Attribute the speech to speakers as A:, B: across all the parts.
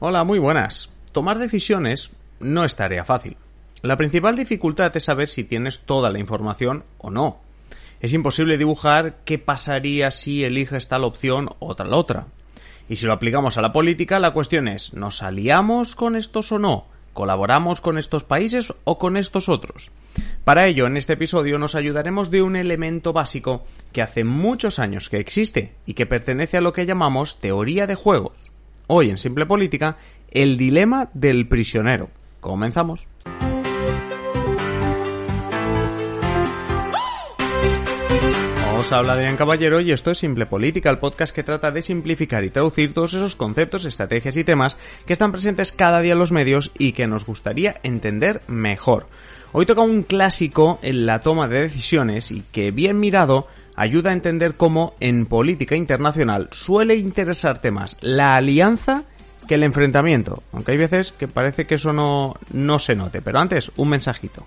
A: Hola, muy buenas. Tomar decisiones no es tarea fácil. La principal dificultad es saber si tienes toda la información o no. Es imposible dibujar qué pasaría si eliges tal opción o tal otra. Y si lo aplicamos a la política, la cuestión es, ¿nos aliamos con estos o no? ¿Colaboramos con estos países o con estos otros? Para ello, en este episodio nos ayudaremos de un elemento básico que hace muchos años que existe y que pertenece a lo que llamamos teoría de juegos hoy en Simple Política, el dilema del prisionero. Comenzamos. Os habla Adrián Caballero y esto es Simple Política, el podcast que trata de simplificar y traducir todos esos conceptos, estrategias y temas que están presentes cada día en los medios y que nos gustaría entender mejor. Hoy toca un clásico en la toma de decisiones y que bien mirado ayuda a entender cómo en política internacional suele interesarte más la alianza que el enfrentamiento, aunque hay veces que parece que eso no, no se note. Pero antes, un mensajito.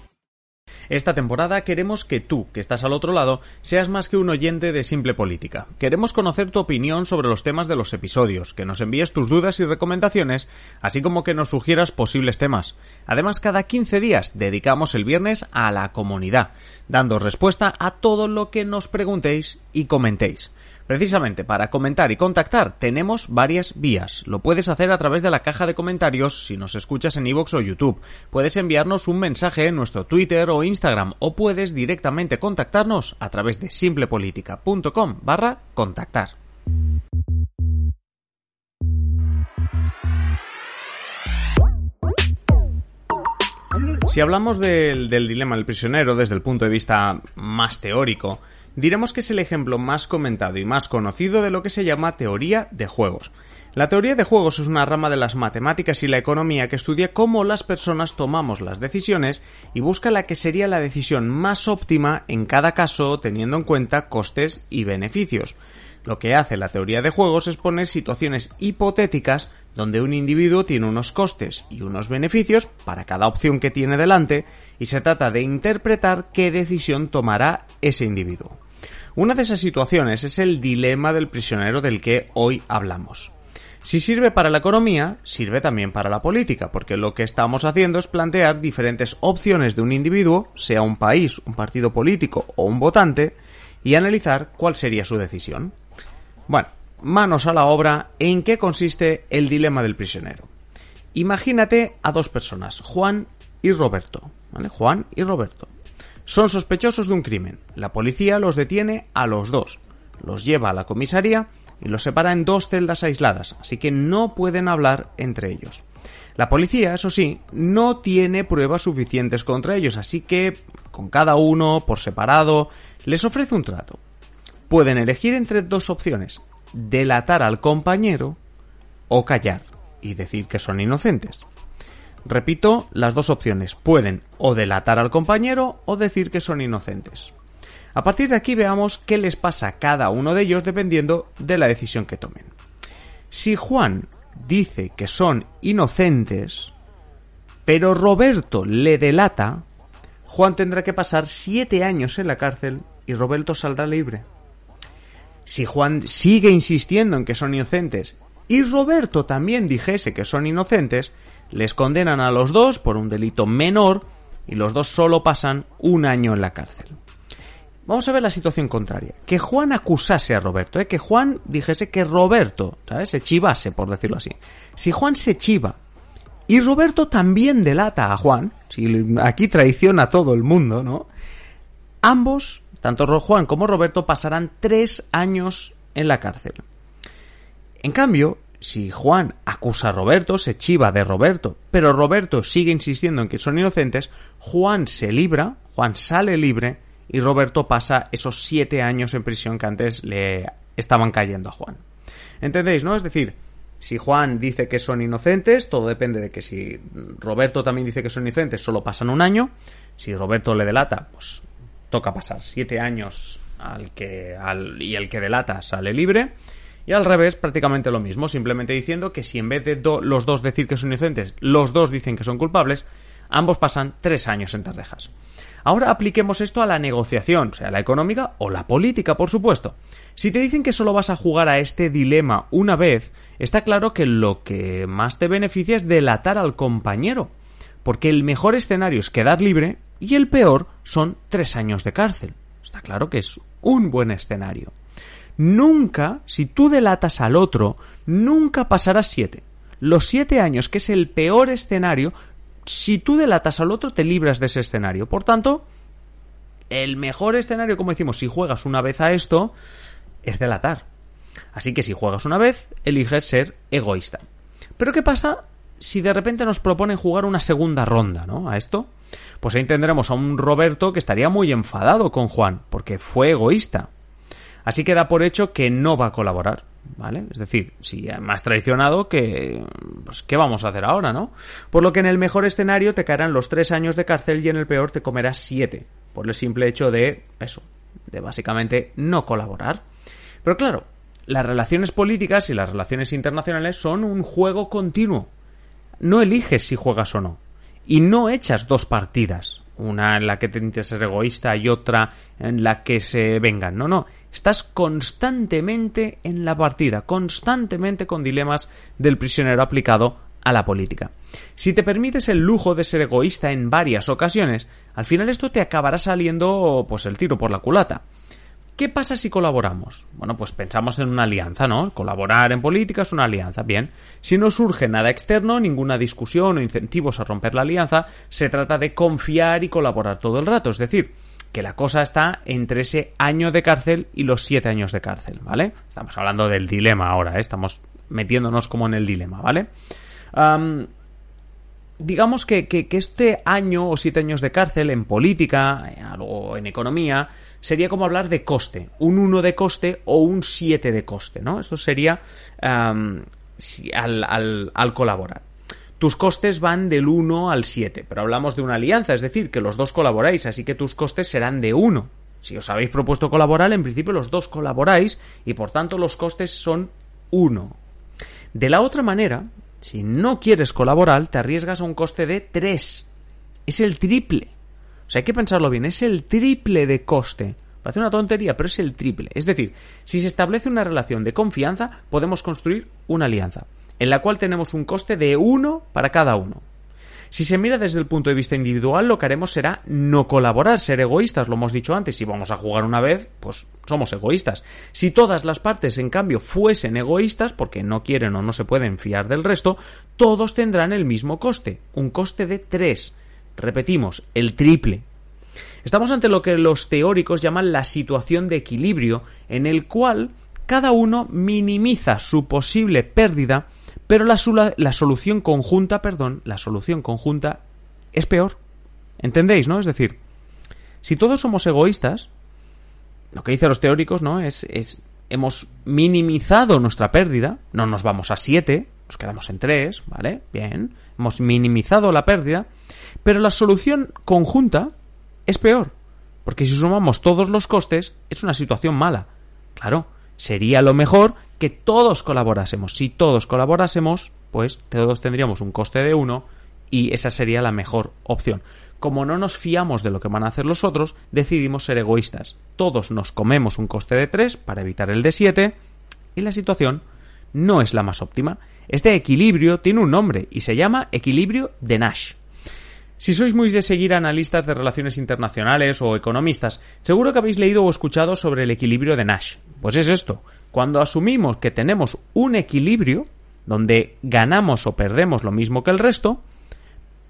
A: Esta temporada queremos que tú, que estás al otro lado, seas más que un oyente de Simple Política. Queremos conocer tu opinión sobre los temas de los episodios, que nos envíes tus dudas y recomendaciones, así como que nos sugieras posibles temas. Además, cada 15 días dedicamos el viernes a la comunidad, dando respuesta a todo lo que nos preguntéis y comentéis. Precisamente para comentar y contactar tenemos varias vías. Lo puedes hacer a través de la caja de comentarios si nos escuchas en iVoox o YouTube. Puedes enviarnos un mensaje en nuestro Twitter o Instagram o puedes directamente contactarnos a través de simplepolitica.com barra contactar. Si hablamos del, del dilema del prisionero desde el punto de vista más teórico, diremos que es el ejemplo más comentado y más conocido de lo que se llama teoría de juegos. La teoría de juegos es una rama de las matemáticas y la economía que estudia cómo las personas tomamos las decisiones y busca la que sería la decisión más óptima en cada caso teniendo en cuenta costes y beneficios. Lo que hace la teoría de juegos es poner situaciones hipotéticas donde un individuo tiene unos costes y unos beneficios para cada opción que tiene delante y se trata de interpretar qué decisión tomará ese individuo. Una de esas situaciones es el dilema del prisionero del que hoy hablamos. Si sirve para la economía, sirve también para la política, porque lo que estamos haciendo es plantear diferentes opciones de un individuo, sea un país, un partido político o un votante, y analizar cuál sería su decisión. Bueno, manos a la obra, ¿en qué consiste el dilema del prisionero? Imagínate a dos personas, Juan y Roberto. ¿vale? Juan y Roberto. Son sospechosos de un crimen. La policía los detiene a los dos, los lleva a la comisaría y los separa en dos celdas aisladas, así que no pueden hablar entre ellos. La policía, eso sí, no tiene pruebas suficientes contra ellos, así que con cada uno, por separado, les ofrece un trato. Pueden elegir entre dos opciones, delatar al compañero o callar y decir que son inocentes. Repito, las dos opciones pueden o delatar al compañero o decir que son inocentes. A partir de aquí veamos qué les pasa a cada uno de ellos dependiendo de la decisión que tomen. Si Juan dice que son inocentes, pero Roberto le delata, Juan tendrá que pasar siete años en la cárcel y Roberto saldrá libre. Si Juan sigue insistiendo en que son inocentes y Roberto también dijese que son inocentes, les condenan a los dos por un delito menor y los dos solo pasan un año en la cárcel. Vamos a ver la situación contraria. Que Juan acusase a Roberto, ¿eh? que Juan dijese que Roberto, ¿sabes? Se chivase, por decirlo así. Si Juan se chiva y Roberto también delata a Juan, si aquí traiciona a todo el mundo, ¿no? Ambos, tanto Juan como Roberto, pasarán tres años en la cárcel. En cambio, si Juan acusa a Roberto, se chiva de Roberto, pero Roberto sigue insistiendo en que son inocentes, Juan se libra, Juan sale libre y Roberto pasa esos siete años en prisión que antes le estaban cayendo a Juan. ¿Entendéis, no? Es decir, si Juan dice que son inocentes, todo depende de que si Roberto también dice que son inocentes, solo pasan un año. Si Roberto le delata, pues toca pasar siete años al que, al, y el que delata sale libre. Y al revés, prácticamente lo mismo, simplemente diciendo que si en vez de los dos decir que son inocentes, los dos dicen que son culpables, Ambos pasan tres años en Tardejas. Ahora apliquemos esto a la negociación, sea la económica o la política, por supuesto. Si te dicen que solo vas a jugar a este dilema una vez, está claro que lo que más te beneficia es delatar al compañero, porque el mejor escenario es quedar libre y el peor son tres años de cárcel. Está claro que es un buen escenario. Nunca, si tú delatas al otro, nunca pasarás siete. Los siete años, que es el peor escenario, si tú delatas al otro, te libras de ese escenario. Por tanto, el mejor escenario, como decimos, si juegas una vez a esto, es delatar. Así que si juegas una vez, eliges ser egoísta. Pero ¿qué pasa si de repente nos proponen jugar una segunda ronda, ¿no? A esto. Pues ahí tendremos a un Roberto que estaría muy enfadado con Juan, porque fue egoísta. Así que da por hecho que no va a colaborar. ¿Vale? Es decir, si más traicionado que... Pues, ¿qué vamos a hacer ahora, no? Por lo que en el mejor escenario te caerán los tres años de cárcel y en el peor te comerás siete. Por el simple hecho de... eso. De básicamente no colaborar. Pero claro, las relaciones políticas y las relaciones internacionales son un juego continuo. No eliges si juegas o no. Y no echas dos partidas. Una en la que te intentes ser egoísta y otra en la que se vengan. No, no Estás constantemente en la partida, constantemente con dilemas del prisionero aplicado a la política. Si te permites el lujo de ser egoísta en varias ocasiones, al final esto te acabará saliendo pues el tiro por la culata. ¿Qué pasa si colaboramos? Bueno, pues pensamos en una alianza, ¿no? Colaborar en política es una alianza, bien. Si no surge nada externo, ninguna discusión o incentivos a romper la alianza, se trata de confiar y colaborar todo el rato, es decir, que la cosa está entre ese año de cárcel y los siete años de cárcel, ¿vale? Estamos hablando del dilema ahora, ¿eh? estamos metiéndonos como en el dilema, ¿vale? digamos que, que, este año o siete años de cárcel en política o en economía sería como hablar de coste, un 1 de coste o un 7 de coste, ¿no? Eso sería al, al, al colaborar. Tus costes van del 1 al 7, pero hablamos de una alianza, es decir, que los dos colaboráis, así que tus costes serán de 1. Si os habéis propuesto colaborar, en principio los dos colaboráis y por tanto los costes son 1. De la otra manera, si no quieres colaborar, te arriesgas a un coste de 3. Es el triple. Sea, hay que pensarlo bien, es el triple de coste. Parece una tontería, pero es el triple. Es decir, si se establece una relación de confianza, podemos construir una alianza en la cual tenemos un coste de uno para cada uno. Si se mira desde el punto de vista individual, lo que haremos será no colaborar, ser egoístas, lo hemos dicho antes, si vamos a jugar una vez, pues somos egoístas. Si todas las partes, en cambio, fuesen egoístas, porque no quieren o no se pueden fiar del resto, todos tendrán el mismo coste, un coste de 3. Repetimos, el triple. Estamos ante lo que los teóricos llaman la situación de equilibrio, en el cual cada uno minimiza su posible pérdida pero la, la solución conjunta, perdón, la solución conjunta es peor. ¿Entendéis, no? Es decir, si todos somos egoístas, lo que dicen los teóricos, ¿no? Es, es hemos minimizado nuestra pérdida, no nos vamos a 7, nos quedamos en 3, ¿vale? Bien, hemos minimizado la pérdida, pero la solución conjunta es peor, porque si sumamos todos los costes, es una situación mala. Claro, sería lo mejor que todos colaborásemos. Si todos colaborásemos, pues todos tendríamos un coste de uno y esa sería la mejor opción. Como no nos fiamos de lo que van a hacer los otros, decidimos ser egoístas. Todos nos comemos un coste de 3 para evitar el de 7 y la situación no es la más óptima. Este equilibrio tiene un nombre y se llama equilibrio de Nash. Si sois muy de seguir analistas de relaciones internacionales o economistas, seguro que habéis leído o escuchado sobre el equilibrio de Nash. Pues es esto, cuando asumimos que tenemos un equilibrio, donde ganamos o perdemos lo mismo que el resto,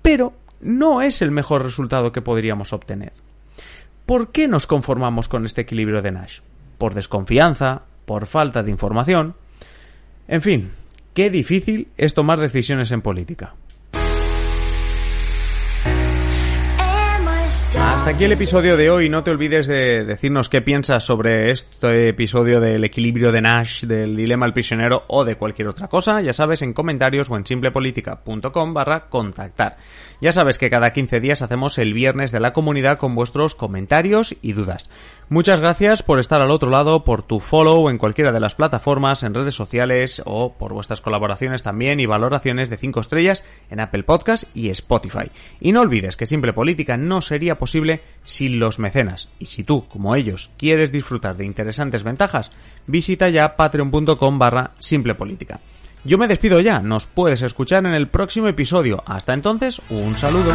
A: pero no es el mejor resultado que podríamos obtener. ¿Por qué nos conformamos con este equilibrio de Nash? ¿Por desconfianza? ¿Por falta de información? En fin, qué difícil es tomar decisiones en política. Hasta aquí el episodio de hoy. No te olvides de decirnos qué piensas sobre este episodio del equilibrio de Nash, del dilema del prisionero o de cualquier otra cosa. Ya sabes, en comentarios o en simplepolitica.com barra contactar. Ya sabes que cada 15 días hacemos el viernes de la comunidad con vuestros comentarios y dudas. Muchas gracias por estar al otro lado, por tu follow en cualquiera de las plataformas, en redes sociales o por vuestras colaboraciones también y valoraciones de 5 estrellas en Apple Podcast y Spotify. Y no olvides que Simple Política no sería posible sin los mecenas. Y si tú, como ellos, quieres disfrutar de interesantes ventajas, visita ya patreon.com barra simple política. Yo me despido ya, nos puedes escuchar en el próximo episodio. Hasta entonces, un saludo.